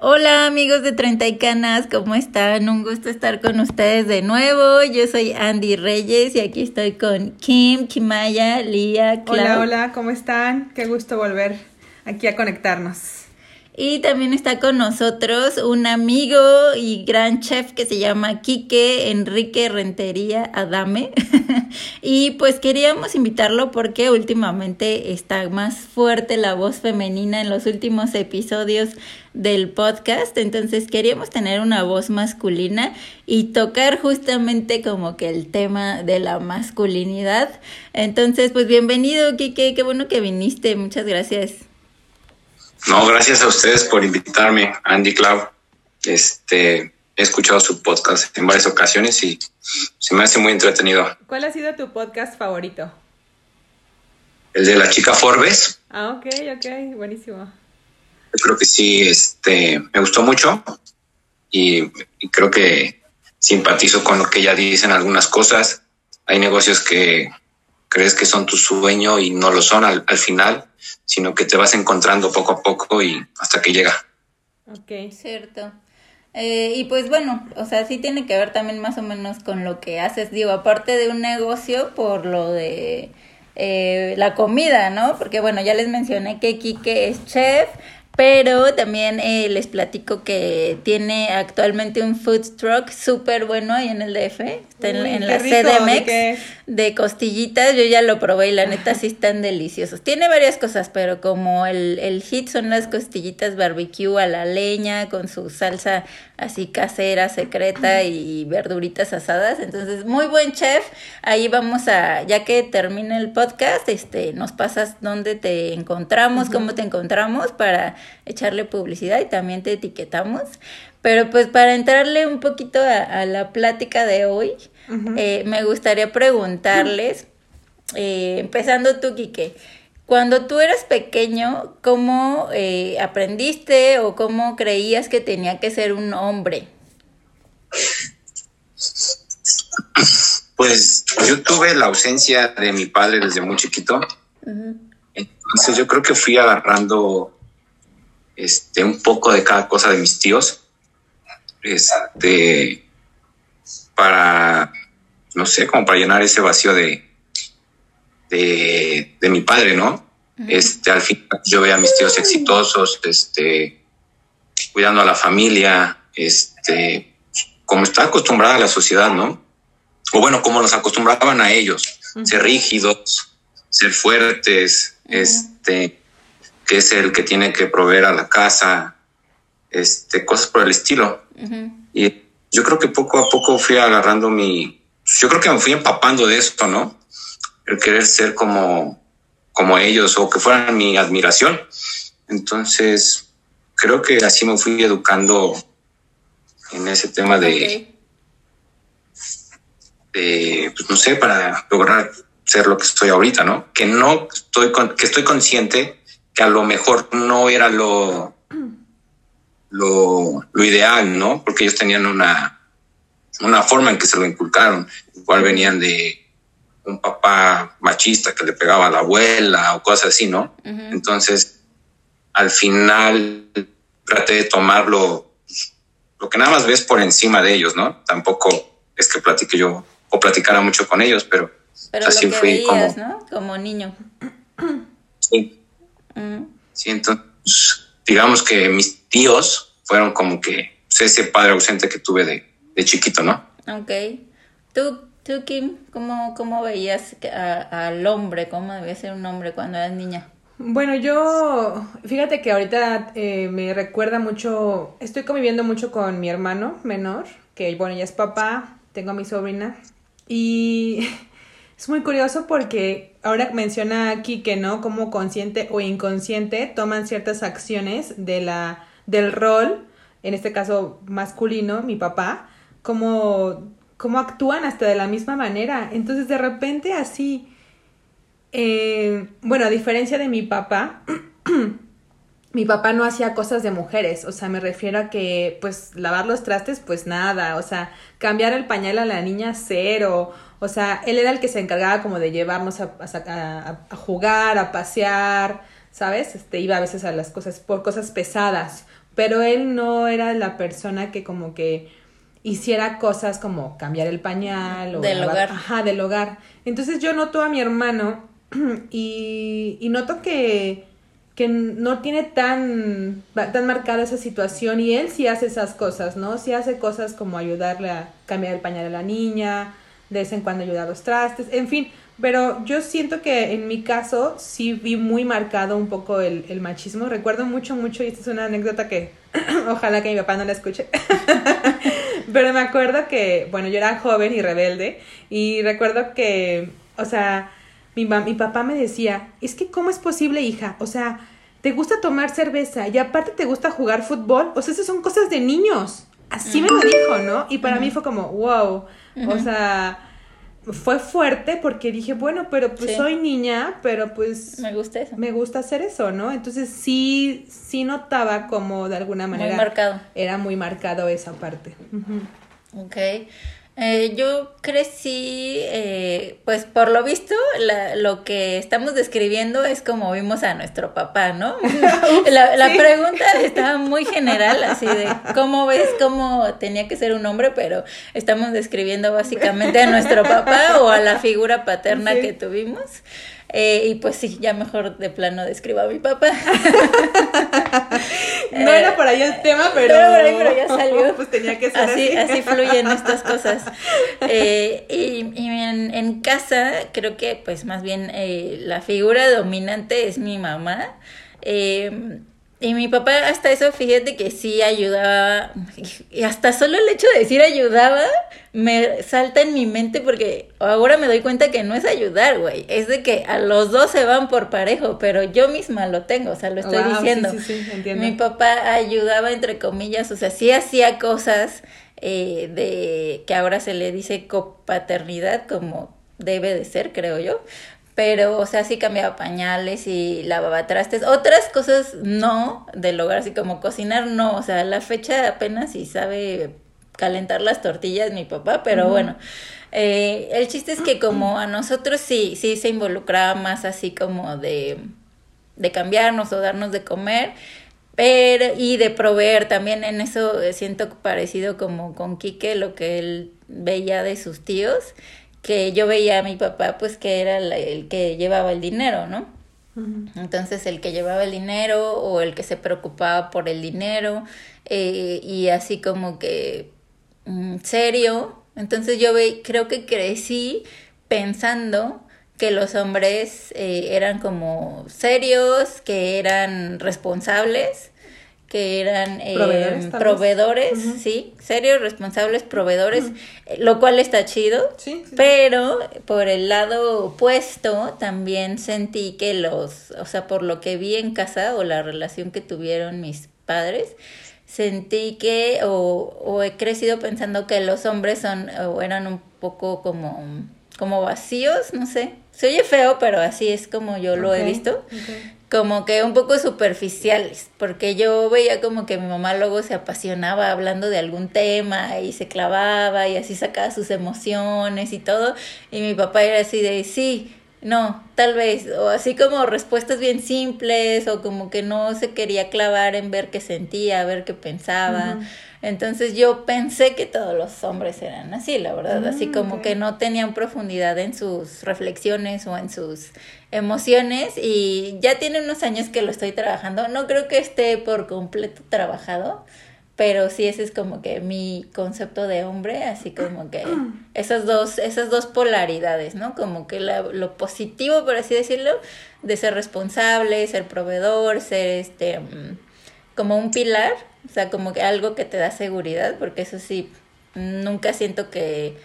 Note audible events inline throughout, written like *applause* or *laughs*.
Hola amigos de Treinta y Canas, ¿cómo están? Un gusto estar con ustedes de nuevo. Yo soy Andy Reyes y aquí estoy con Kim, Kimaya, Lía, Clau. Hola, hola, ¿cómo están? Qué gusto volver aquí a conectarnos. Y también está con nosotros un amigo y gran chef que se llama Quique Enrique Rentería Adame. *laughs* y pues queríamos invitarlo porque últimamente está más fuerte la voz femenina en los últimos episodios del podcast. Entonces queríamos tener una voz masculina y tocar justamente como que el tema de la masculinidad. Entonces, pues bienvenido, Quique. Qué bueno que viniste. Muchas gracias. No, gracias a ustedes por invitarme, Andy Clau. Este, he escuchado su podcast en varias ocasiones y se me hace muy entretenido. ¿Cuál ha sido tu podcast favorito? El de la chica Forbes. Ah, ok, ok, buenísimo. Yo creo que sí, este, me gustó mucho y, creo que simpatizo con lo que ella dice en algunas cosas. Hay negocios que crees que son tu sueño y no lo son al, al final sino que te vas encontrando poco a poco y hasta que llega. Ok, cierto. Eh, y pues bueno, o sea, sí tiene que ver también más o menos con lo que haces, digo, aparte de un negocio por lo de eh, la comida, ¿no? Porque bueno, ya les mencioné que Kike es chef, pero también eh, les platico que tiene actualmente un food truck súper bueno ahí en el DF. Está en, la CDMX de, costillitas. Yo ya lo probé y la neta sí están deliciosos. Tiene varias cosas, pero como el, el hit son las costillitas barbecue a la leña con su salsa así casera, secreta y verduritas asadas. Entonces, muy buen chef. Ahí vamos a, ya que termine el podcast, este, nos pasas dónde te encontramos, cómo te encontramos para echarle publicidad y también te etiquetamos. Pero pues para entrarle un poquito a, la plática de hoy, eh, me gustaría preguntarles, eh, empezando tú, Quique, cuando tú eras pequeño, ¿cómo eh, aprendiste o cómo creías que tenía que ser un hombre? Pues yo tuve la ausencia de mi padre desde muy chiquito. Entonces yo creo que fui agarrando este, un poco de cada cosa de mis tíos. Este, para, no sé, como para llenar ese vacío de, de, mi padre, ¿no? Este, al fin yo veía a mis tíos exitosos, este, cuidando a la familia, este, como está acostumbrada la sociedad, ¿no? O bueno, como nos acostumbraban a ellos, ser rígidos, ser fuertes, este, que es el que tiene que proveer a la casa, este, cosas por el estilo. Y yo creo que poco a poco fui agarrando mi, yo creo que me fui empapando de esto, ¿no? el querer ser como, como ellos o que fueran mi admiración. Entonces, creo que así me fui educando en ese tema de, pues no sé, para lograr ser lo que estoy ahorita, ¿no? Que no estoy, con, que estoy consciente que a lo mejor no era lo, lo, lo ideal, ¿no? Porque ellos tenían una, una forma en que se lo inculcaron, igual venían de, un papá machista que le pegaba a la abuela o cosas así, ¿no? Entonces, al final traté de tomarlo, lo que nada más ves por encima de ellos, ¿no? Tampoco es que platique yo o platicara mucho con ellos, pero, así fui como... ¿no? Como niño. Sí. Sí, entonces, digamos que mis tíos fueron como que pues, ese padre ausente que tuve de, de chiquito, ¿no? Ok. ¿Tú Tú, Kim, ¿cómo, cómo veías al hombre? ¿Cómo debía ser un hombre cuando eras niña? Bueno, yo, fíjate que ahorita eh, me recuerda mucho, estoy conviviendo mucho con mi hermano menor, que bueno, ya es papá, tengo a mi sobrina, y *laughs* es muy curioso porque ahora menciona aquí que no, como consciente o inconsciente toman ciertas acciones de la, del rol, en este caso masculino, mi papá, como cómo actúan hasta de la misma manera. Entonces de repente así, eh, bueno, a diferencia de mi papá, *clears throat* mi papá no hacía cosas de mujeres, o sea, me refiero a que pues lavar los trastes, pues nada, o sea, cambiar el pañal a la niña cero, o sea, él era el que se encargaba como de llevarnos a, a jugar, a pasear, ¿sabes? Este, iba a veces a las cosas, por cosas pesadas, pero él no era la persona que como que hiciera cosas como cambiar el pañal o Del lavar- hogar. Ajá, del hogar. Entonces yo noto a mi hermano *clears throat* y, y noto que, que no tiene tan, tan marcada esa situación y él sí hace esas cosas, ¿no? Sí hace cosas como ayudarle a cambiar el pañal a la niña, de vez en cuando ayudar a los trastes, en fin. Pero yo siento que en mi caso sí vi muy marcado un poco el, machismo. Recuerdo mucho, mucho, y esta es una anécdota que *clears throat* ojalá que mi papá no la escuche. *laughs* Pero me acuerdo que, bueno, yo era joven y rebelde y recuerdo que, o sea, mi, mi papá me decía, es que ¿cómo es posible, hija? O sea, te gusta tomar cerveza y aparte te gusta jugar fútbol. O sea, esas son cosas de niños. Así me lo dijo, ¿no? Y para mí fue como, wow. O sea, fue fuerte porque dije, bueno, pero pues Sí. soy niña, pero pues Me gusta eso. me gusta hacer eso, ¿no? Entonces sí, sí notaba como de alguna Muy manera marcado. era muy marcado esa parte. Ok. Eh, yo crecí, eh, pues por lo visto, la- lo que estamos describiendo es como vimos a nuestro papá, ¿no? *laughs* *laughs* la la sí. pregunta estaba muy general, así de cómo ves cómo tenía que ser un hombre, pero estamos describiendo básicamente a nuestro papá *laughs* o a la figura paterna Sí. que tuvimos. Eh, y pues sí, ya mejor de plano describo a mi papá. Ahí el tema, pero, pero ahí, pero ya salió. *laughs* pues tenía que ser así, así. así fluyen *laughs* estas cosas. Eh, y y en, en casa creo que pues más bien eh, la figura dominante es mi mamá. Eh, y mi papá hasta eso, fíjate que sí ayudaba, y hasta solo el hecho de decir ayudaba me salta en mi mente porque ahora me doy cuenta que no es ayudar, güey, es de que a los dos se van por parejo, pero yo misma lo tengo, o sea, lo estoy Wow, sí, diciendo. sí, sí, entiendo. Mi papá ayudaba entre comillas, o sea, sí hacía cosas eh, de que ahora se le dice copaternidad como debe de ser, creo yo. Pero, o sea, sí cambiaba pañales y lavaba trastes. Otras cosas no del hogar, así como cocinar, no. O sea, a la fecha apenas si sabe calentar las tortillas mi papá, pero bueno. Eh, el chiste es que como a nosotros sí, sí se involucraba más así como de de cambiarnos o darnos de comer, pero y de proveer también en eso eh, siento parecido como con Quique lo que él veía de sus tíos, que yo veía a mi papá pues que era la- el que llevaba el dinero, ¿no? Entonces el que llevaba el dinero o el que se preocupaba por el dinero eh, y así como que mm, serio. Entonces yo ve, creo que crecí pensando que los hombres eh, eran como serios, que eran responsables, que eran eh, Proveedores, Ujú. sí, serios, responsables, proveedores, eh, lo cual está chido. Sí, sí. Pero por el lado opuesto también sentí que los, o sea, por lo que vi en casa o la relación que tuvieron mis padres, sentí que o, o he crecido pensando que los hombres son o eran un poco como como vacíos, no sé. Se oye feo, pero así es como yo lo he visto ok. Como que un poco superficiales, porque yo veía como que mi mamá luego se apasionaba hablando de algún tema y se clavaba y así sacaba sus emociones y todo, y mi papá era así de sí, no, tal vez, o así como respuestas bien simples, o como que no se quería clavar en ver qué sentía, ver qué pensaba. Entonces yo pensé que todos los hombres eran así, la verdad, así Mm, como que no tenían profundidad en sus reflexiones o en sus emociones y ya tiene unos años que lo estoy trabajando. No creo que esté por completo trabajado, pero sí ese es como que mi concepto de hombre, así como que esas dos esas dos polaridades, ¿no? Como que la- lo positivo, por así decirlo, de ser responsable, ser proveedor, ser este mm, como un pilar, o sea, como que algo que te da seguridad, porque eso sí, nunca siento que,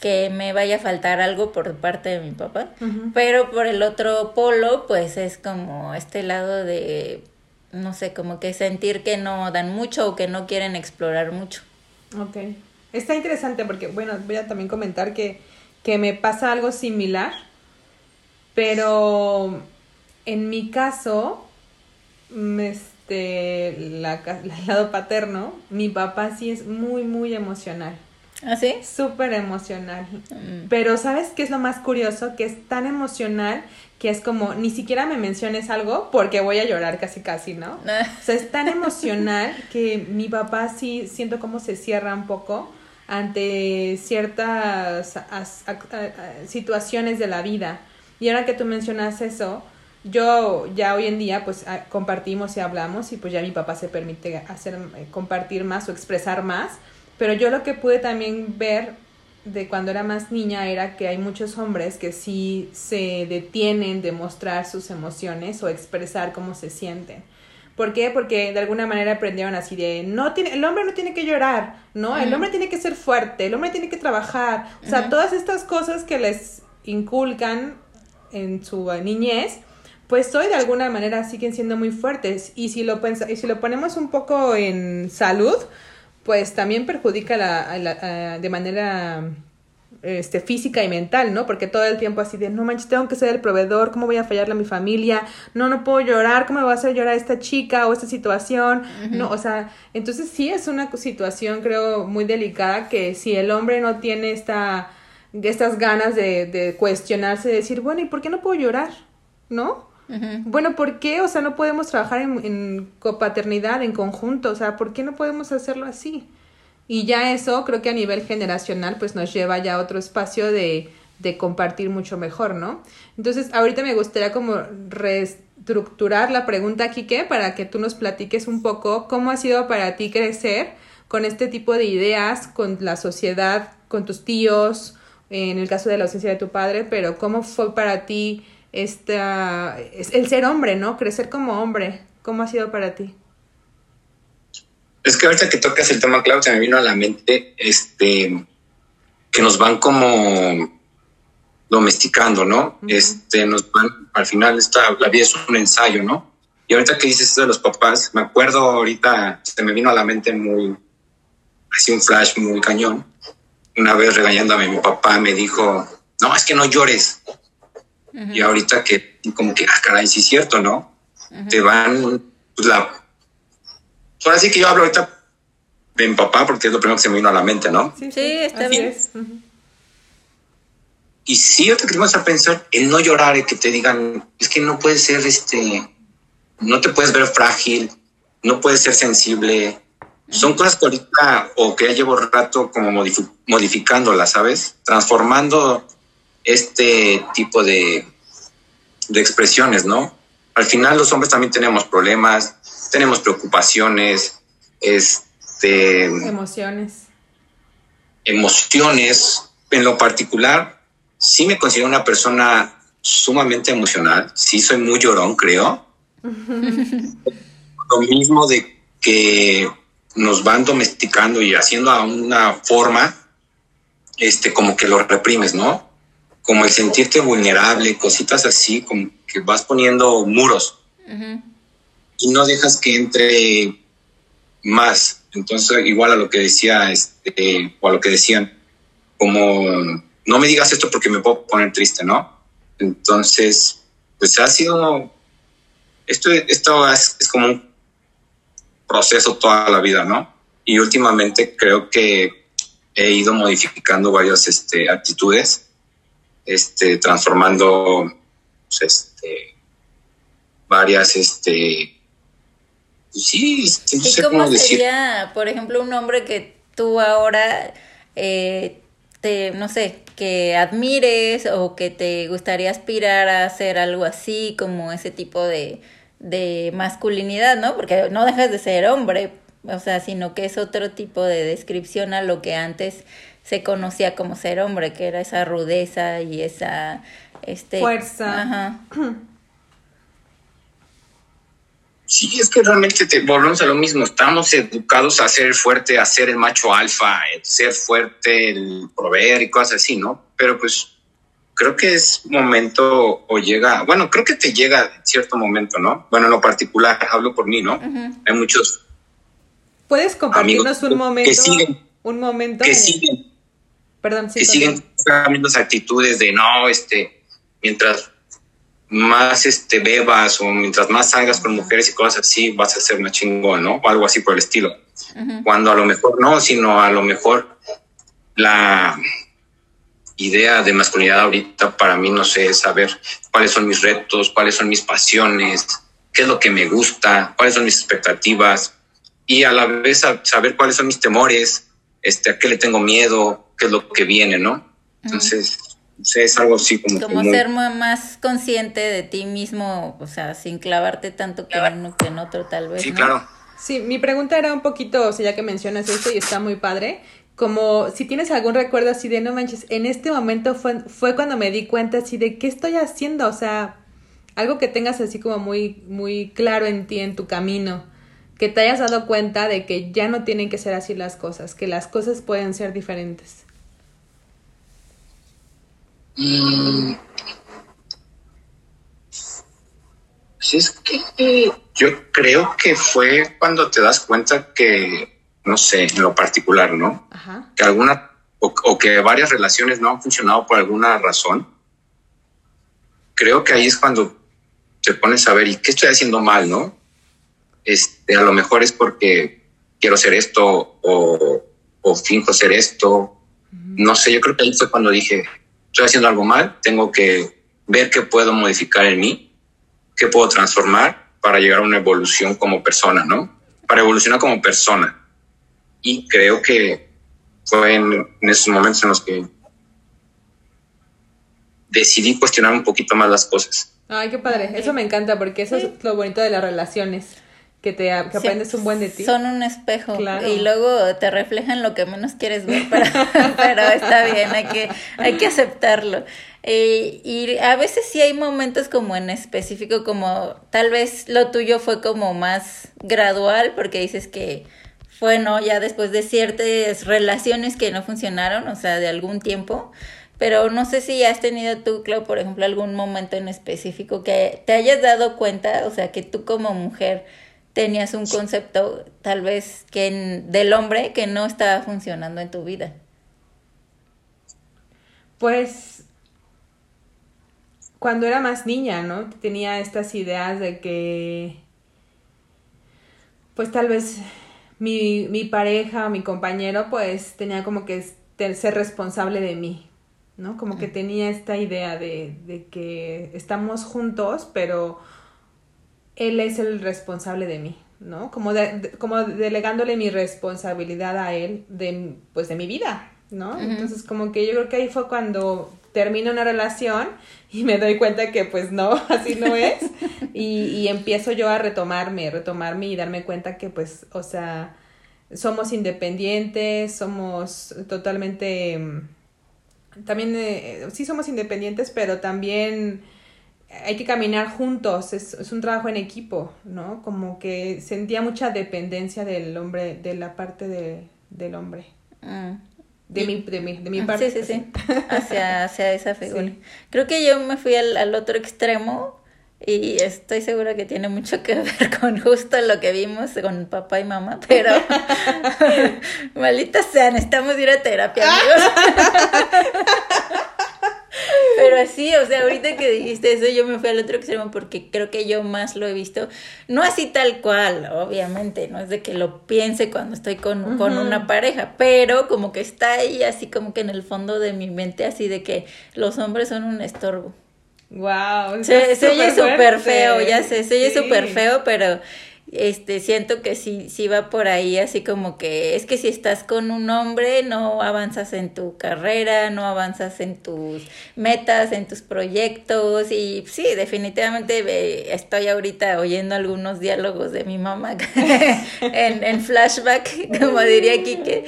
que me vaya a faltar algo por parte de mi papá. Pero por el otro polo, pues es como este lado de, no sé, como que sentir que no dan mucho o que no quieren explorar mucho. Ok. Está interesante porque, bueno, voy a también comentar que, que me pasa algo similar, pero en mi caso, mm, este, la, *laughs* el lado paterno, mi papá sí es muy, muy emocional. ¿Ah, sí? Súper emocional. Pero ¿sabes qué es lo más curioso? Que es tan emocional que es como, ni siquiera me menciones algo porque voy a llorar casi casi, ¿no? *laughs* o sea, es tan emocional que mi papá sí siento como se cierra un poco ante ciertas situaciones de la vida. Y ahora que tú mencionas eso, yo ya hoy en día pues compartimos y hablamos y pues ya mi papá se permite hacer eh, compartir más o expresar más, pero yo lo que pude también ver de cuando era más niña era que hay muchos hombres que sí se detienen de mostrar sus emociones o expresar cómo se sienten. ¿Por qué? Porque de alguna manera aprendieron así de, no tiene, el hombre no tiene que llorar, ¿no? El hombre tiene que ser fuerte, el hombre tiene que trabajar. O sea, todas estas cosas que les inculcan en su niñez, pues hoy de alguna manera siguen siendo muy fuertes. Y si lo, y si lo ponemos un poco en salud, pues también perjudica la, de manera este, física y mental, ¿no? Porque todo el tiempo así de, no manches, tengo que ser el proveedor, ¿cómo voy a fallarle a mi familia? No, no puedo llorar, ¿cómo me va a hacer llorar esta chica o esta situación? No, o sea, entonces sí es una situación, creo, muy delicada que si el hombre no tiene esta, estas ganas de, de cuestionarse, de decir, bueno, ¿y por qué no puedo llorar? ¿No? Bueno, ¿por qué? O sea, no podemos trabajar en, copaternidad, en conjunto, o sea, ¿por qué no podemos hacerlo así? Y ya eso creo que a nivel generacional pues nos lleva ya a otro espacio de, de compartir mucho mejor, ¿no? Entonces, ahorita me gustaría como reestructurar la pregunta, Kike, para que tú nos platiques un poco cómo ha sido para ti crecer con este tipo de ideas, con la sociedad, con tus tíos, en el caso de la ausencia de tu padre, pero cómo fue para ti esta, el ser hombre, ¿no? Crecer como hombre. ¿Cómo ha sido para ti? Es que ahorita que tocas el tema, Claudia, se me vino a la mente este que nos van como domesticando, ¿no? Este, nos van, al final esta, la vida es un ensayo, ¿no? Y ahorita que dices eso de los papás, me acuerdo ahorita, se me vino a la mente muy, así un flash muy cañón. Una vez regañándome, mi papá me dijo, no, es que no llores. Y ahorita que como que, ah, caray, sí es cierto, ¿no? Te van, pues la... Ahora sí que yo hablo ahorita de mi papá porque es lo primero que se me vino a la mente, ¿no? Sí, está bien. Y sí, que te vas a pensar, el no llorar, el que te digan, es que no puedes ser, este, no te puedes ver frágil, no puedes ser sensible. Son cosas que ahorita, o que ya llevo rato como modificándolas, ¿sabes? Transformando este tipo de, de expresiones, ¿no? Al final los hombres también tenemos problemas, tenemos preocupaciones, este... Emociones. Emociones. En lo particular, sí me considero una persona sumamente emocional, sí soy muy llorón, creo. *laughs* lo mismo de que nos van domesticando y haciendo a una forma, este, como que lo reprimes, ¿no? Como el sentirte vulnerable, cositas así, como que vas poniendo muros y no dejas que entre más. Entonces, igual a lo que decía, este, o a lo que decían, como no me digas esto porque me puedo poner triste, ¿no? Entonces, pues ha sido, esto, esto es, es como un proceso toda la vida, ¿no? Y últimamente creo que he ido modificando varias este, actitudes este, transformando pues, este, varias, este, pues sí, no sé cómo, sería, por ejemplo, un hombre que tú ahora, eh, te, no sé, que admires o que te gustaría aspirar a hacer algo así, como ese tipo de, de masculinidad, ¿no? Porque no dejas de ser hombre, o sea, sino que es otro tipo de descripción a lo que antes se conocía como ser hombre, que era esa rudeza y esa este fuerza. Ajá. *clears throat* Sí, es que realmente te, volvemos a lo mismo. Estamos educados a ser fuerte, a ser el macho alfa, ser fuerte, el proveer y cosas así, ¿no? Pero pues creo que es momento o llega, bueno, creo que te llega en cierto momento, ¿no? Bueno, en lo particular, hablo por mí, ¿no? Hay muchos. ¿Puedes compartirnos un momento? Que siguen. Un momento. Que siguen Perdón, que siguen cambiando actitudes de no, este, mientras más este bebas o mientras más salgas con mujeres y cosas así, vas a ser más chingón, ¿no? O algo así por el estilo. Cuando a lo mejor no, sino a lo mejor la idea de masculinidad ahorita para mí, no sé, es saber cuáles son mis retos, cuáles son mis pasiones, qué es lo que me gusta, cuáles son mis expectativas y a la vez saber cuáles son mis temores, este, a qué le tengo miedo, qué es lo que viene, ¿no? Entonces, es algo así como... Como ser más consciente de ti mismo, o sea, sin clavarte tanto que en uno que en otro tal vez. Sí, claro. Sí, mi pregunta era un poquito, o sea, ya que mencionas esto y está muy padre, como si tienes algún recuerdo así de no manches, en este momento fue, fue cuando me di cuenta así de qué estoy haciendo, o sea, algo que tengas así como muy, muy claro en ti, en tu camino, que te hayas dado cuenta de que ya no tienen que ser así las cosas, que las cosas pueden ser diferentes. Mm. Sí, es que yo creo que fue cuando te das cuenta que, no sé, en lo particular, ¿no? Que alguna, o, que varias relaciones no han funcionado por alguna razón. Creo que ahí es cuando te pones a ver, ¿y qué estoy haciendo mal, no? Este, a lo mejor es porque quiero ser esto o, o finjo ser esto. No sé, yo creo que ahí fue cuando dije, estoy haciendo algo mal, tengo que ver qué puedo modificar en mí, qué puedo transformar para llegar a una evolución como persona, ¿no? Para evolucionar como persona. Y creo que fue en, esos momentos en los que decidí cuestionar un poquito más las cosas. Ay, qué padre. Eso me encanta porque eso es lo bonito de las relaciones que te que aprendes un buen de ti. Son un espejo y luego te reflejan lo que menos quieres ver, *laughs* pero, está bien, hay que, hay que aceptarlo. Eh, y a veces sí hay momentos como en específico, como tal vez lo tuyo fue como más gradual, porque dices que fue, ¿no? Ya después de ciertas relaciones que no funcionaron, o sea, de algún tiempo. Pero no sé si has tenido tú, Clau, por ejemplo, algún momento en específico que te hayas dado cuenta, o sea, que tú como mujer tenías un concepto tal vez que del hombre que no estaba funcionando en tu vida? Pues cuando era más niña, ¿no? Tenía estas ideas de que pues tal vez mi, mi pareja o mi compañero pues tenía como que ser responsable de mí, ¿no? Como que tenía esta idea de, de que estamos juntos, pero él es el responsable de mí, ¿no? Como, como delegándole mi responsabilidad a él de, pues, de mi vida, ¿no? Entonces, como que yo creo que ahí fue cuando termino una relación *laughs* y me doy cuenta que pues no, *laughs* así no es. y, y empiezo yo a retomarme, retomarme y darme cuenta que pues, o sea, somos independientes, somos totalmente... También, eh, sí somos independientes, pero también hay que caminar juntos, es, es, un trabajo en equipo, ¿no? Como que sentía mucha dependencia del hombre, de la parte de, del hombre. Mm. De, mi, de, mi, de mi parte. Sí, sí, sí. *laughs* Hacia, hacia esa *laughs* figura. Creo que yo me fui al, al otro extremo y estoy segura que tiene mucho que ver *laughs* con justo lo que vimos con papá y mamá, pero malditas sean, estamos ir a terapia, amigos. Pero sí, o sea, ahorita que dijiste eso, yo me fui al otro extremo porque creo que yo más lo he visto, no así tal cual, obviamente, no es de que lo piense cuando estoy con, con una pareja, pero como que está ahí así como que en el fondo de mi mente, así de que los hombres son un estorbo. Wow, se, se oye súper feo, ya sé, se oye súper feo, pero este siento que sí sí va por ahí así como que es que si estás con un hombre no avanzas en tu carrera no avanzas en tus metas en tus proyectos y sí definitivamente estoy ahorita oyendo algunos diálogos de mi mamá *laughs* en, en flashback como diría Kike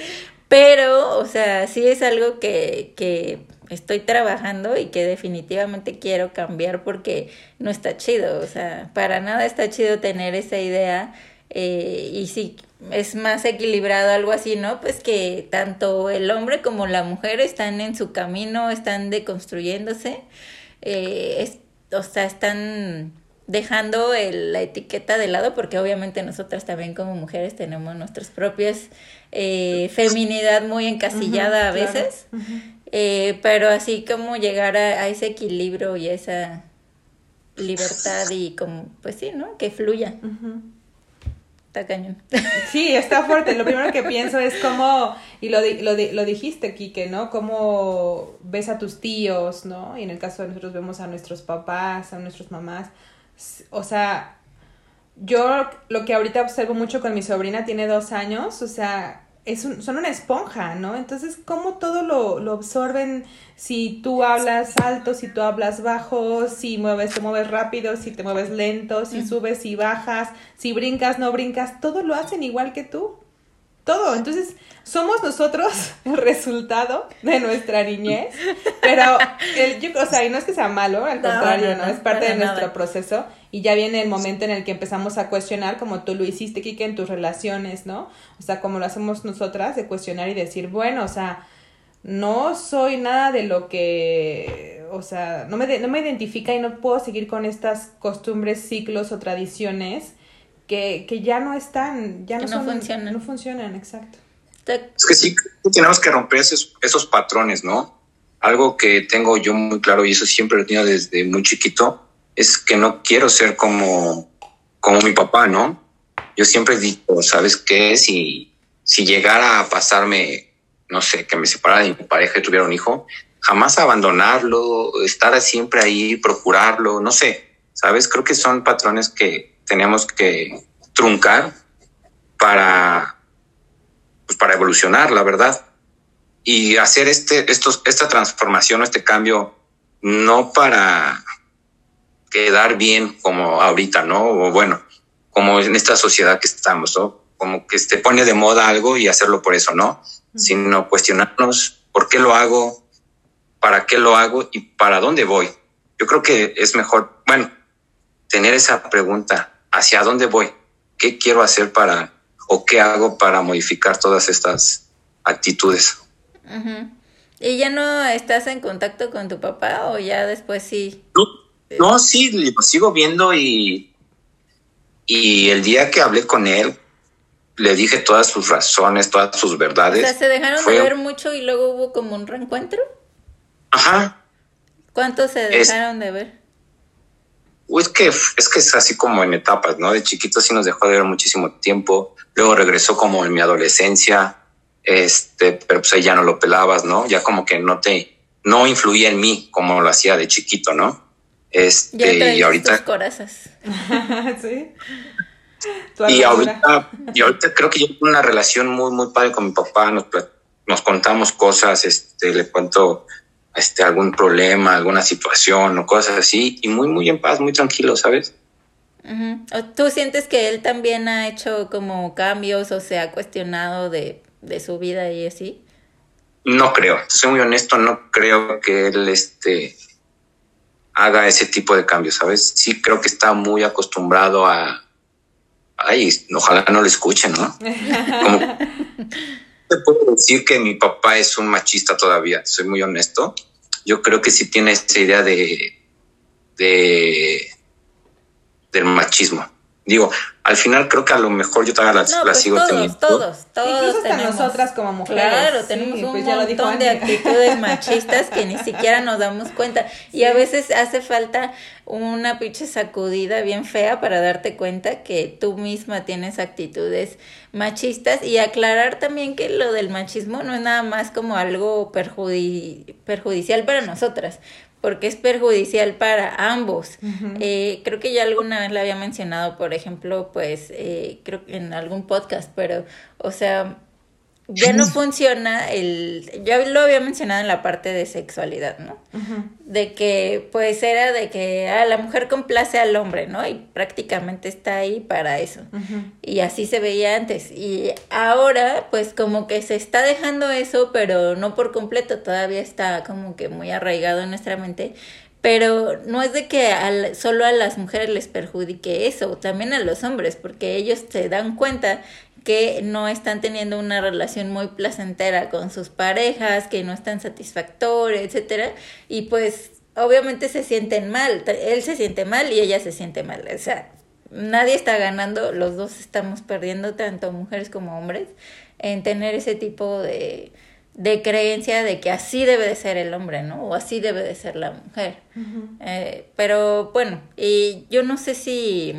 pero o sea sí es algo que que estoy trabajando y que definitivamente quiero cambiar porque no está chido, o sea, para nada está chido tener esa idea eh, y si es más equilibrado algo así, ¿no? Pues que tanto el hombre como la mujer están en su camino, están deconstruyéndose, eh, o sea, están dejando la etiqueta de lado porque obviamente nosotras también como mujeres tenemos nuestras propias eh, feminidad muy encasillada a veces eh, pero así como llegar a, ese equilibrio y esa libertad y como, pues sí, ¿no? Que fluya. Está cañón. *laughs* Sí, está fuerte. Lo primero que pienso es como Y lo, lo, lo dijiste, Kike, ¿no? Cómo ves a tus tíos, ¿no? Y en el caso de nosotros vemos a nuestros papás, a nuestras mamás. O sea, yo lo que ahorita observo mucho con mi sobrina, tiene dos años, o sea, es un, son una esponja, ¿no? Entonces, ¿cómo todo lo, lo, absorben si tú hablas alto, si tú hablas bajo, si mueves, te mueves rápido, si te mueves lento, si subes y bajas, si brincas, no brincas, todo lo hacen igual que tú. Todo. Entonces, somos nosotros *laughs* el resultado de nuestra niñez, pero el, yo, o sea, y no es que sea malo, al contrario, no, es parte de nuestro proceso y ya viene el momento en el que empezamos a cuestionar, como tú lo hiciste, Kike, en tus relaciones, ¿no? O sea, como lo hacemos nosotras, de cuestionar y decir, bueno, o sea, no soy nada de lo que, o sea, no me, no me identifica y no puedo seguir con estas costumbres, ciclos o tradiciones que, que ya no están, ya no, son, funcionan. No funcionan, exacto. Es que sí, tenemos que romper esos, esos patrones, ¿no? Algo que tengo yo muy claro y eso siempre lo he tenido desde muy chiquito, es que no quiero ser como, como mi papá, ¿no? Yo siempre digo, ¿sabes qué? Si, si llegara a pasarme, no sé, que me separara de mi pareja y tuviera un hijo, jamás abandonarlo, estar siempre ahí, procurarlo, no sé, ¿sabes? Creo que son patrones que, tenemos que truncar para, pues para evolucionar, la verdad. Y hacer este, estos, esta transformación, este cambio, no para quedar bien como ahorita, ¿no? O bueno, como en esta sociedad que estamos, ¿no? Como que se pone de moda algo y hacerlo por eso, ¿no? Sino cuestionarnos por qué lo hago, para qué lo hago y para dónde voy. Yo creo que es mejor, bueno, tener esa pregunta hacia dónde voy, qué quiero hacer para o qué hago para modificar todas estas actitudes. ¿Y ya no estás en contacto con tu papá o ya después sí? No, sí, lo sigo viendo y, y el día que hablé con él, le dije todas sus razones, todas sus verdades. O sea, ¿se dejaron de ver mucho y luego hubo como un reencuentro? Ajá. ¿Cuántos se dejaron de ver? es que, es que es así como en etapas, ¿no? De chiquito sí nos dejó de ver muchísimo tiempo, luego regresó como en mi adolescencia, este, pero pues ahí ya no lo pelabas, ¿no? Ya como que no te, no influía en mí como lo hacía de chiquito, ¿no? Este, y ahorita. *laughs* sí. Y ahorita, y ahorita creo que yo tengo una relación muy, muy padre con mi papá, nos, nos contamos cosas, este, le cuento este, algún problema, alguna situación o cosas así, y muy, muy en paz, muy tranquilo, ¿sabes? ¿Tú sientes que él también ha hecho como cambios o se ha cuestionado de, su vida y así? No creo, soy muy honesto, no creo que él este, haga ese tipo de cambios, ¿sabes? Sí creo que está muy acostumbrado a... Ay, ojalá no lo escuchen, ¿no? *laughs* Como, te puedo decir que mi papá es un machista todavía, soy muy honesto. Yo creo que sí tiene esa idea de, de del machismo. Digo, al final creo que a lo mejor yo todavía la, pues sigo teniendo. Todos, todos, Incluso nosotras como mujeres. Claro, tenemos un pues montón de actitudes machistas que ni *laughs* siquiera nos damos cuenta. Y a veces hace falta una pinche sacudida bien fea para darte cuenta que tú misma tienes actitudes machistas y aclarar también que lo del machismo no es nada más como algo perjudicial para nosotras, porque es perjudicial para ambos. eh, creo que ya alguna vez le había mencionado, por ejemplo, pues eh, creo que en algún podcast, pero, o sea, ya no funciona el, ya lo había mencionado en la parte de sexualidad, ¿no? De que pues era de que ah, la mujer complace al hombre, ¿no? Y prácticamente está ahí para eso. Y así se veía antes. Y ahora pues como que se está dejando eso, pero no por completo, todavía está como que muy arraigado en nuestra mente. Pero no es de que al, solo a las mujeres les perjudique eso, también a los hombres, porque ellos se dan cuenta que no están teniendo una relación muy placentera con sus parejas, que no están satisfactorios, etcétera, y pues obviamente se sienten mal, él se siente mal y ella se siente mal, o sea, nadie está ganando, los dos estamos perdiendo, tanto mujeres como hombres, en tener ese tipo de, de creencia de que así debe de ser el hombre, ¿no? O así debe de ser la mujer. Eh, pero bueno, y yo no sé si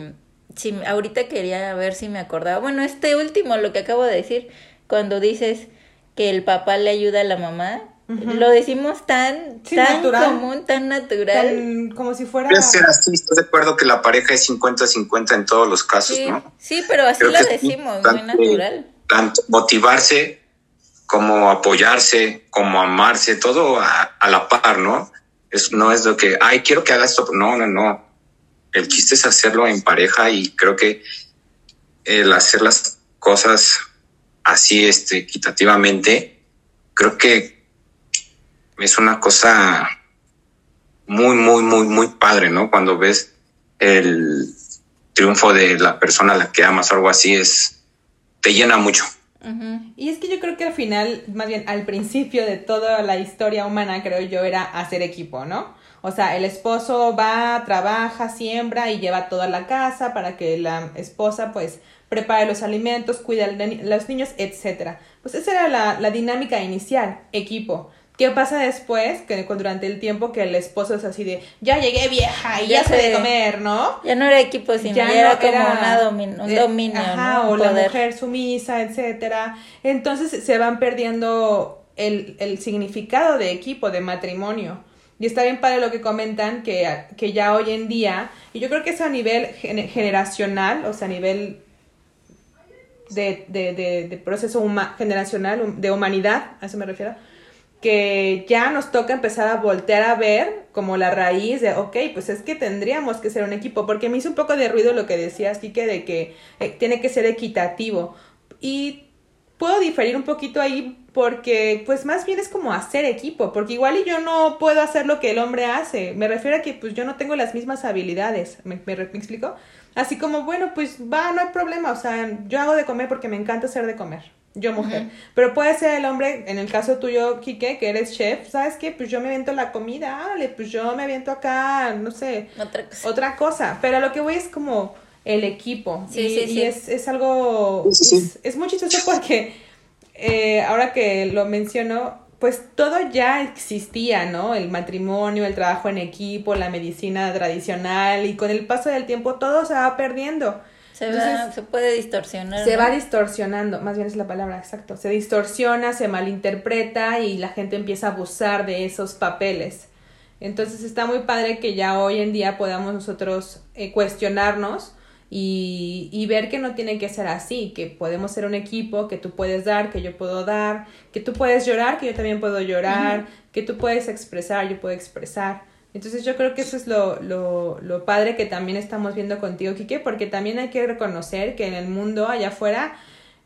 si ahorita quería ver si me acordaba. Bueno, este último, lo que acabo de decir, cuando dices que el papá le ayuda a la mamá. Lo decimos tan, Sí, tan natural. común, tan natural. Tan- como si fuera... Debe ser así, estoy de acuerdo que la pareja es 50-50 en todos los casos, Sí, ¿no? sí, pero así Creo lo decimos, muy natural. Tanto motivarse como apoyarse, como amarse, todo a, a la par, ¿no? Es, no es lo que, ay, quiero que hagas esto. No, no, no. El chiste es hacerlo en pareja y creo que el hacer las cosas así, este, equitativamente, creo que es una cosa muy, muy, muy, muy padre, ¿no? Cuando ves el triunfo de la persona a la que amas o algo así, es, te llena mucho. Y es que yo creo que al final, más bien al principio de toda la historia humana, creo yo, era hacer equipo, ¿no? O sea, el esposo va, trabaja, siembra y lleva toda la casa para que la esposa, pues, prepare los alimentos, cuida a los niños, etcétera. Pues esa era la, la dinámica inicial, equipo. ¿Qué pasa después? Que durante el tiempo que el esposo es así de, ya llegué vieja y ya, sé de comer, ¿no? Ya no era equipo, sino ya, no era como una domin- un dominio, ajá, ¿no? o la mujer sumisa, etcétera. Entonces se van perdiendo el, el significado de equipo, de matrimonio. Y está bien padre lo que comentan, que, que ya hoy en día, y yo creo que es a nivel gene- generacional, o sea, a nivel de, de, de, proceso huma- generacional, de humanidad, a eso me refiero, que ya nos toca empezar a voltear a ver como la raíz de, ok, pues es que tendríamos que ser un equipo, porque me hizo un poco de ruido lo que decías, Kike, de que eh, tiene que ser equitativo. Y puedo diferir un poquito ahí porque pues más bien es como hacer equipo, porque igual y yo no puedo hacer lo que el hombre hace, me refiero a que pues yo no tengo las mismas habilidades, ¿me, me, me explico? Así como, bueno, pues va, no hay problema, o sea, yo hago de comer porque me encanta hacer de comer, yo mujer, pero puede ser el hombre, en el caso tuyo, Quique, que eres chef, ¿sabes qué? Pues yo me aviento la comida, dale, pues yo me aviento acá, no sé, Otra cosa. otra cosa, pero a lo que voy es como el equipo. Sí, y, sí, y sí. es, es algo. Es, es muy chistoso *laughs* porque eh, ahora que lo menciono, pues todo ya existía, ¿no? El matrimonio, el trabajo en equipo, la medicina tradicional y con el paso del tiempo todo se va perdiendo. Se, va- se puede distorsionar. se ¿no? va distorsionando, más bien es la palabra, exacto. Se distorsiona, se malinterpreta y la gente empieza a abusar de esos papeles. Entonces está muy padre que ya hoy en día podamos nosotros eh, cuestionarnos y, y ver que no tiene que ser así, que podemos ser un equipo, que tú puedes dar, que yo puedo dar, que tú puedes llorar, que yo también puedo llorar, que tú puedes expresar, yo puedo expresar. Entonces yo creo que eso es lo, lo, lo padre que también estamos viendo contigo, Quique, porque también hay que reconocer que en el mundo allá afuera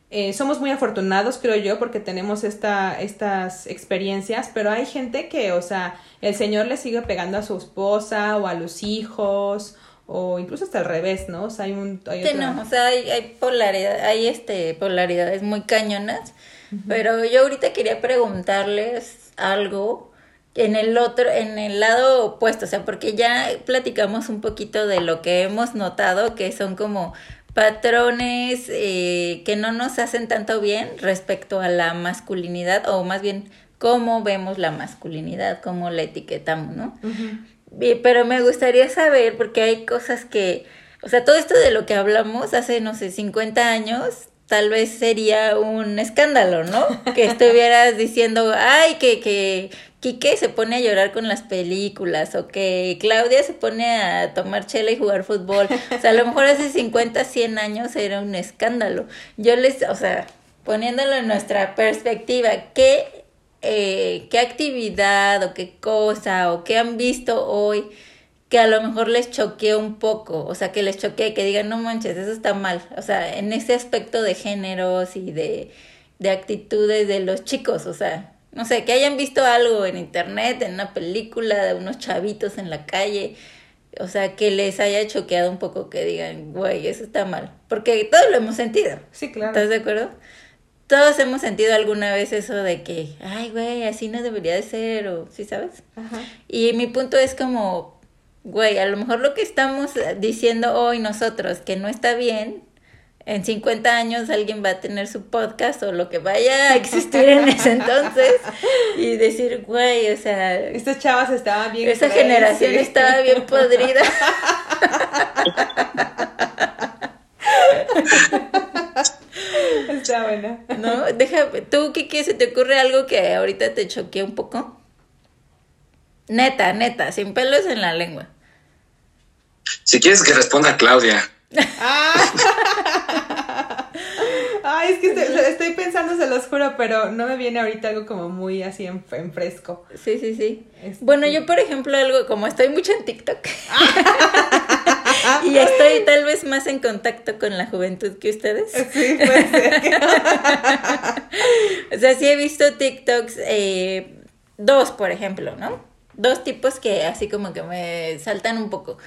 eh, somos muy afortunados, creo yo, porque tenemos esta, estas experiencias, pero hay gente que, o sea, el Señor le sigue pegando a su esposa o a los hijos, o incluso hasta al revés, ¿no? O sea, hay un... Hay Sí, otra- no, o sea, hay, hay polaridad, hay este polaridades muy cañonas, pero yo ahorita quería preguntarles algo en el otro, en el lado opuesto, o sea, porque ya platicamos un poquito de lo que hemos notado que son como patrones eh, que no nos hacen tanto bien respecto a la masculinidad, o más bien cómo vemos la masculinidad, cómo la etiquetamos, ¿no? Y- Pero me gustaría saber, porque hay cosas que, o sea, todo esto de lo que hablamos hace, no sé, 50 años, tal vez sería un escándalo, ¿no? Que *laughs* estuvieras diciendo, ay, que, que Quique se pone a llorar con las películas, o que Claudia se pone a tomar chela y jugar fútbol. O sea, a lo mejor hace 50, 100 años era un escándalo. Yo les, o sea, poniéndolo en nuestra perspectiva, ¿qué eh, qué actividad o qué cosa o qué han visto hoy que a lo mejor les choquee un poco, o sea, que les choquee, que digan, no manches, eso está mal, o sea, en ese aspecto de géneros y de, de actitudes de los chicos, o sea, no sé, que hayan visto algo en internet, en una película de unos chavitos en la calle, o sea, que les haya choqueado un poco, que digan, güey, eso está mal, porque todos lo hemos sentido. Sí, claro. ¿Estás de acuerdo? Todos hemos sentido alguna vez eso de que, ay, güey, así no debería de ser, o sí, ¿sabes? Ajá. Y mi punto es como, güey, a lo mejor lo que estamos diciendo hoy nosotros que no está bien, en 50 años alguien va a tener su podcast o lo que vaya a existir en ese entonces y decir, güey, o sea, Estas chavas estaban bien. esa crazy. generación estaba bien podrida. *laughs* *laughs* Está buena, buena. ¿No? Deja, ¿tú, qué se te ocurre algo que ahorita te choquea un poco? Neta, neta, sin pelos en la lengua. Si quieres que responda Claudia. Ah. *laughs* Ay, es que estoy, pensando, se los juro, pero no me viene ahorita algo como muy así en, fresco. Sí, sí, sí. Este, bueno, yo por ejemplo, algo como estoy mucho en TikTok. *laughs* y estoy tal vez más en contacto con la juventud que ustedes. Sí, puede ser. *laughs* o sea, sí he visto TikToks, eh, dos, por ejemplo, ¿no? Dos tipos que así como que me saltan un poco.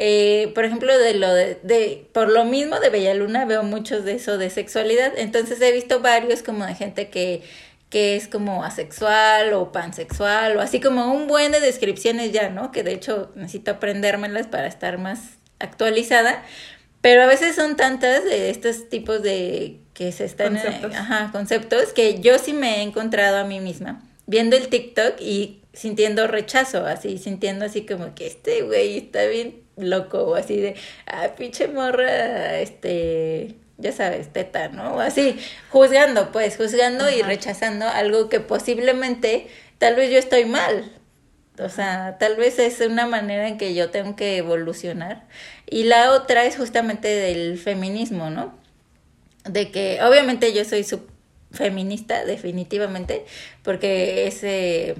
Eh, por ejemplo, de lo de, por lo mismo de Bella Luna veo muchos de eso de sexualidad, entonces he visto varios como de gente que, que es como asexual o pansexual o así como un buen de descripciones ya, ¿no? Que de hecho necesito aprendérmelas para estar más actualizada, pero a veces son tantas de estos tipos de que se están conceptos. ajá, conceptos que yo sí me he encontrado a mí misma viendo el TikTok y sintiendo rechazo, así sintiendo así como que este güey está bien loco o así de, ah, pinche morra, este, ya sabes, teta, ¿no? Así, juzgando, pues, juzgando y rechazando algo que posiblemente, tal vez yo estoy mal. O sea, tal vez es una manera en que yo tengo que evolucionar. Y la otra es justamente del feminismo, ¿no? De que obviamente yo soy su feminista, definitivamente, porque ese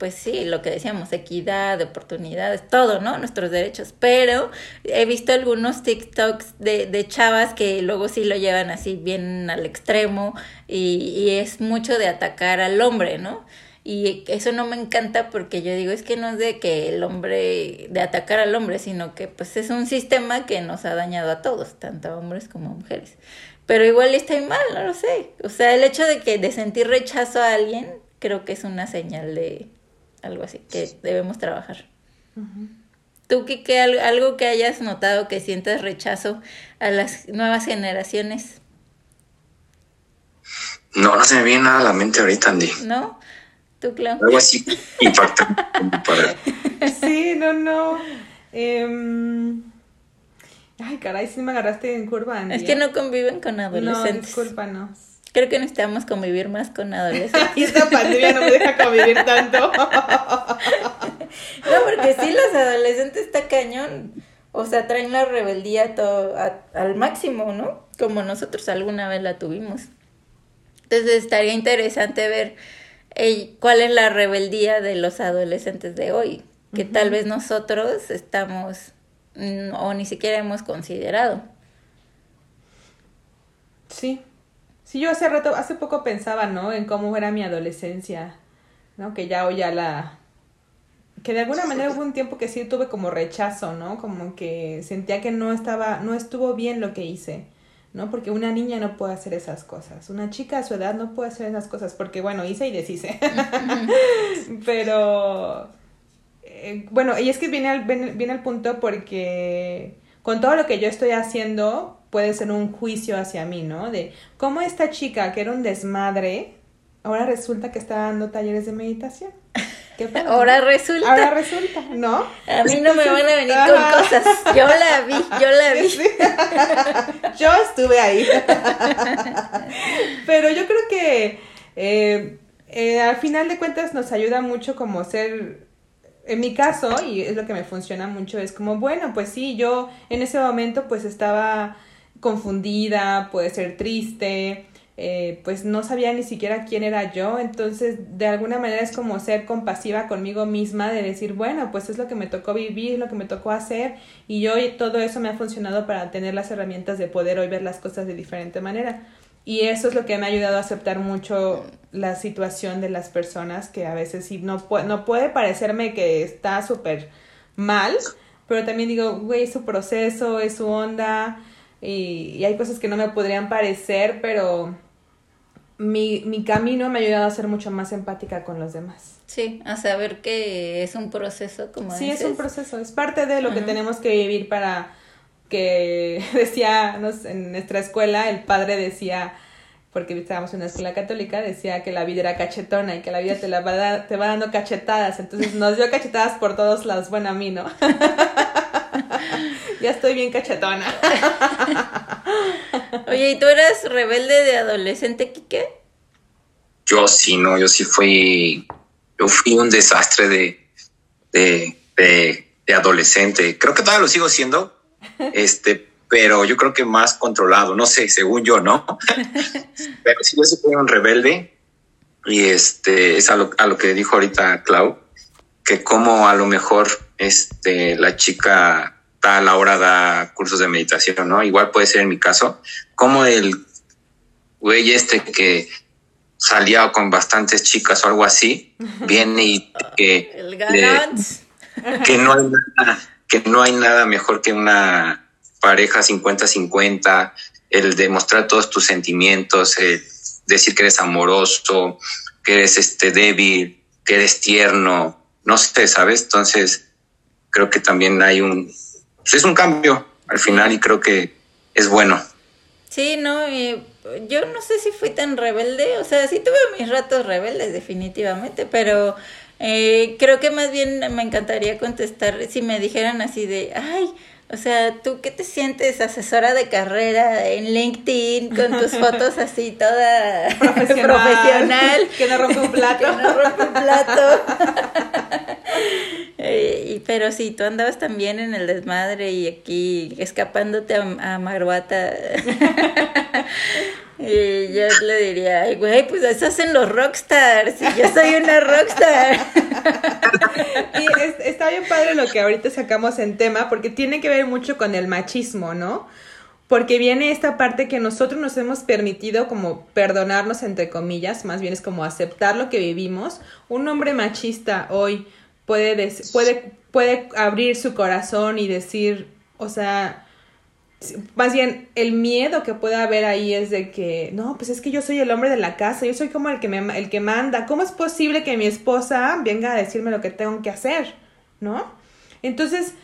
pues sí, lo que decíamos, equidad, oportunidades, todo, ¿no? Nuestros derechos. Pero he visto algunos TikToks de, de chavas que luego sí lo llevan así bien al extremo y, y es mucho de atacar al hombre, ¿no? Y eso no me encanta porque yo digo, es que no es de que el hombre, de atacar al hombre, sino que pues es un sistema que nos ha dañado a todos, tanto a hombres como a mujeres. Pero igual estoy mal, no lo sé. O sea, el hecho de que de sentir rechazo a alguien, creo que es una señal de, algo así, que debemos trabajar. ¿Tú, qué algo que hayas notado que sientas rechazo a las nuevas generaciones? No, no se me viene nada a la mente ahorita, Andy. ¿No? ¿Tú, Clau? Algo así impactante. *laughs* sí, no, no. Em, ay, caray, sí me agarraste en curva, Andy. Es que ¿eh? no conviven con adolescentes. No, discúlpanos. Creo que necesitamos convivir más con adolescentes. y *laughs* esta pandemia no me deja convivir tanto. *laughs* no, porque sí, los adolescentes está cañón. O sea, traen la rebeldía todo al máximo, ¿no? Como nosotros alguna vez la tuvimos. Entonces estaría interesante ver cuál es la rebeldía de los adolescentes de hoy, que tal vez nosotros estamos mm, o ni siquiera hemos considerado. Sí, Sí, yo hace rato, hace poco pensaba, ¿no? En cómo era mi adolescencia, ¿no? Que ya hoy ya la... Que de alguna manera hubo un tiempo que sí tuve como rechazo, ¿no? Como que sentía que no estaba, no estuvo bien lo que hice, ¿no? Porque una niña no puede hacer esas cosas. Una chica a su edad no puede hacer esas cosas porque, bueno, hice y deshice. *laughs* Pero, eh, bueno, y es que viene al, viene, al punto porque con todo lo que yo estoy haciendo, puede ser un juicio hacia mí, ¿no? De cómo esta chica que era un desmadre, ahora resulta que está dando talleres de meditación. ¿Qué ahora resulta. Ahora resulta, ¿no? A mí no me van a venir con cosas. Yo la vi, yo la *laughs* vi. *laughs* yo estuve ahí. Pero yo creo que eh, eh, al final de cuentas nos ayuda mucho como ser en mi caso, y es lo que me funciona mucho, es como, bueno, pues sí, yo en ese momento pues estaba confundida, puede ser triste, eh, pues no sabía ni siquiera quién era yo, entonces de alguna manera es como ser compasiva conmigo misma, de decir, bueno, pues es lo que me tocó vivir, lo que me tocó hacer, y hoy todo eso me ha funcionado para tener las herramientas de poder hoy ver las cosas de diferente manera. Y eso es lo que me ha ayudado a aceptar mucho la situación de las personas, que a veces sí no, no puede parecerme que está súper mal, pero también digo, güey, es su proceso, es su onda, y, hay cosas que no me podrían parecer, pero mi, mi camino me ha ayudado a ser mucho más empática con los demás. Sí, a saber que es un proceso, como Sí, es un proceso, es parte de lo que tenemos que vivir para que *laughs* decía en nuestra escuela, el padre decía, porque estábamos en una escuela católica, decía que la vida era cachetona y que la vida te, la va, te va dando cachetadas. Entonces nos dio cachetadas por todos lados. Bueno, a mí no. *laughs* ya estoy bien cachetona. *laughs* Oye, ¿y tú eras rebelde de adolescente, Quique? Yo sí, no, yo sí fui, yo fui un desastre de, de, de, adolescente. Creo que todavía lo sigo siendo, *laughs* este, pero yo creo que más controlado, no sé, según yo, ¿no? *laughs* pero sí, yo sí fui un rebelde y este, es a lo, a lo que dijo ahorita Clau, que como a lo mejor este, la chica la hora da cursos de meditación, ¿no? Igual puede ser en mi caso, como el güey este que salía con bastantes chicas o algo así, *laughs* viene y que, que no hay nada, que no hay nada mejor que una pareja 50-50, el demostrar todos tus sentimientos, decir que eres amoroso, que eres este débil, que eres tierno, no sé, ¿sabes? Entonces, creo que también hay un, pues es un cambio al final y creo que es bueno. Sí, no, yo no sé si fui tan rebelde, o sea, sí tuve mis ratos rebeldes definitivamente, pero eh, creo que más bien me encantaría contestar si me dijeran así de, ay, o sea, ¿tú qué te sientes asesora de carrera en LinkedIn con tus *laughs* fotos así toda profesional? que no rompe un plato. *laughs* que no rompe un plato. *laughs* Eh, y, pero sí, tú andabas también en el desmadre y aquí escapándote a, a Maruata. Y yo le diría, güey, pues eso hacen los rockstars. Y yo soy una rockstar. *laughs* y está bien padre lo que ahorita sacamos en tema, porque tiene que ver mucho con el machismo, ¿no? Porque viene esta parte que nosotros nos hemos permitido como perdonarnos, entre comillas, más bien es como aceptar lo que vivimos. Un hombre machista hoy puede, puede, puede abrir su corazón y decir, o sea, más bien el miedo que puede haber ahí es de que, no, pues es que yo soy el hombre de la casa, yo soy como el que, me, el que manda, ¿cómo es posible que mi esposa venga a decirme lo que tengo que hacer? ¿No? Entonces,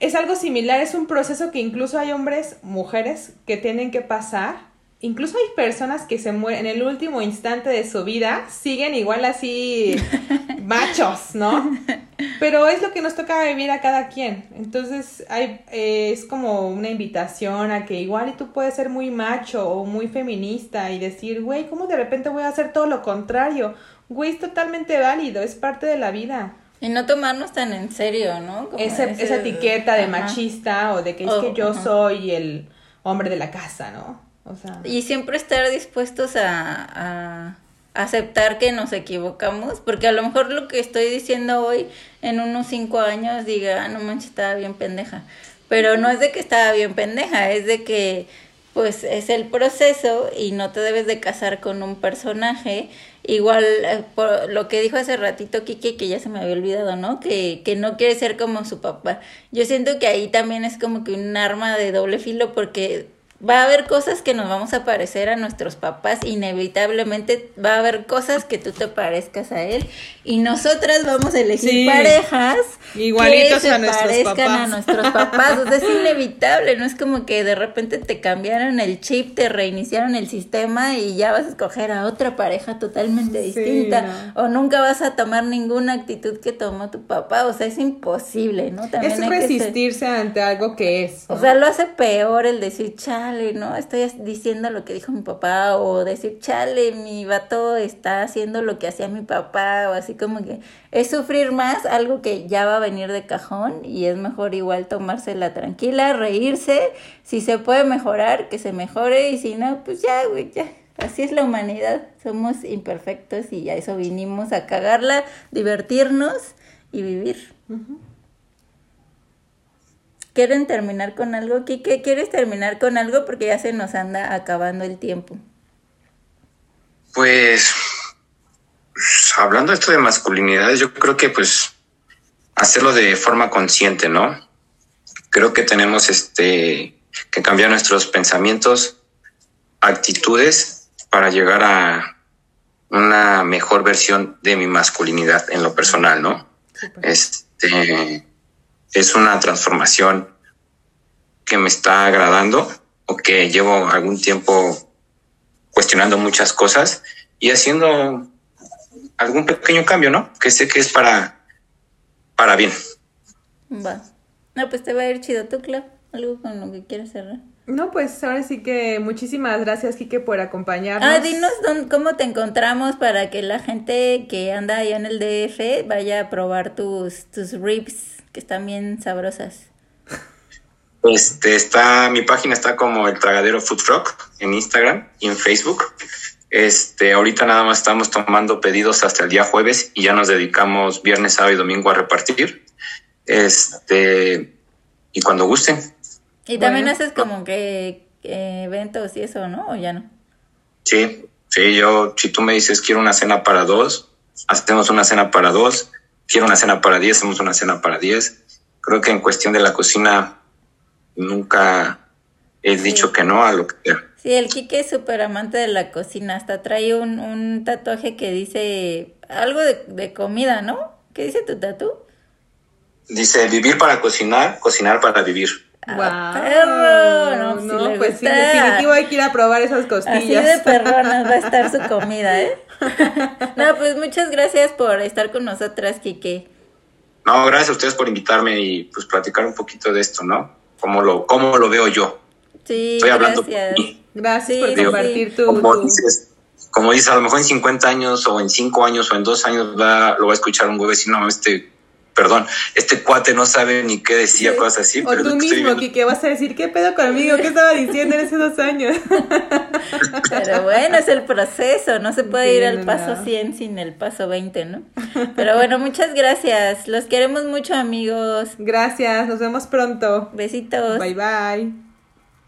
es algo similar, es un proceso que incluso hay hombres, mujeres, que tienen que pasar incluso hay personas que se mueren en el último instante de su vida, siguen igual así *laughs* machos, ¿no? Pero es lo que nos toca vivir a cada quien. Entonces hay, eh, es como una invitación a que igual y tú puedes ser muy macho o muy feminista y decir, güey, ¿cómo de repente voy a hacer todo lo contrario? Güey, es totalmente válido, es parte de la vida. Y no tomarnos tan en serio, ¿no? esa etiqueta de machista o de que es que yo soy el hombre de la casa, ¿no? Y siempre estar dispuestos a, aceptar que nos equivocamos, porque a lo mejor lo que estoy diciendo hoy en unos cinco años diga, ah, no manches, estaba bien pendeja. Pero no es de que estaba bien pendeja, es de que pues es el proceso y no te debes de casar con un personaje. Igual eh, por lo que dijo hace ratito Kiki, que ya se me había olvidado, ¿no? Que, que no quiere ser como su papá. Yo siento que ahí también es como que un arma de doble filo porque va a haber cosas que nos vamos a parecer a nuestros papás, inevitablemente va a haber cosas que tú te parezcas a él y nosotras vamos a elegir parejas igualitos que a nuestros parezcan papás. a nuestros papás, o sea, es *laughs* inevitable, no es como que de repente te cambiaron el chip, te reiniciaron el sistema y ya vas a escoger a otra pareja totalmente distinta o nunca vas a tomar ninguna actitud que tomó tu papá, o sea, es imposible, ¿no? También es resistirse ante algo que es. O sea, lo hace peor el decir, chao ¿no? Estoy diciendo lo que dijo mi papá o decir, chale, mi vato está haciendo lo que hacía mi papá o así como que es sufrir más algo que ya va a venir de cajón y es mejor igual tomársela tranquila, reírse, si se puede mejorar, que se mejore y si no, pues ya, güey, ya. Así es la humanidad, somos imperfectos y a eso vinimos a cagarla, divertirnos y vivir. ¿Quieren terminar con algo? ¿Qué ¿quieres terminar con algo? Porque ya se nos anda acabando el tiempo. Pues, hablando esto de masculinidades, yo creo que pues hacerlo de forma consciente, ¿no? Creo que tenemos este que cambiar nuestros pensamientos, actitudes para llegar a una mejor versión de mi masculinidad en lo personal, ¿no? Este es una transformación que me está agradando o que llevo algún tiempo cuestionando muchas cosas y haciendo algún pequeño cambio, ¿no? Que sé que es para, para bien. Va. No, pues te va a ir chido tu club. ¿Algo con lo que quieras cerrar? No, pues ahora sí que muchísimas gracias, Kike, por acompañarnos. Ah, dinos dónde, cómo te encontramos para que la gente que anda allá en el DF vaya a probar tus, tus ribs, que están bien sabrosas. Este, está, mi página está como el Tragadero Food Truck en Instagram y en Facebook. Este, ahorita nada más estamos tomando pedidos hasta el día jueves y ya nos dedicamos viernes, sábado y domingo a repartir. Este, y cuando gusten. Y también haces como que eh, eventos y eso, ¿no? ¿O ya no? Sí, sí, yo, si tú me dices quiero una cena para dos, hacemos una cena para dos. Quiero una cena para diez, hacemos una cena para diez. Creo que en cuestión de la cocina nunca he dicho que no a lo que sea. Sí, el Kike es súper amante de la cocina. Hasta trae un, un tatuaje que dice algo de, de comida, ¿no? ¿Qué dice tu tatu? Dice vivir para cocinar, cocinar para vivir. Ah, perro, no, no, pues sí, definitivo hay que ir a probar esas Así costillas. de perrona va a estar su comida, ¿eh? *laughs* *laughs* No, pues muchas gracias por estar con nosotras, Kike. No, gracias a ustedes por invitarme y pues platicar un poquito de esto, ¿no? Cómo lo, cómo lo veo yo. Sí, Estoy hablando gracias. por mí. Gracias Sí, por sí, compartir sí. tu, Como tu- dices, como dices, a lo mejor en 50 años o en 5 años o en 2 años va, lo va a escuchar un güey vecino, no, este, perdón, este cuate no sabe ni qué decía, Sí. cosas así. O pero tú mismo, viendo- Kike, vas a decir, ¿qué pedo conmigo? ¿Qué estaba diciendo en esos dos años? *laughs* Pero bueno, es el proceso, no se puede Sí, ir al no, paso no. 100 sin el paso 20, ¿no? Pero bueno, muchas gracias. Los queremos mucho, amigos. Gracias, nos vemos pronto. Besitos. Bye bye.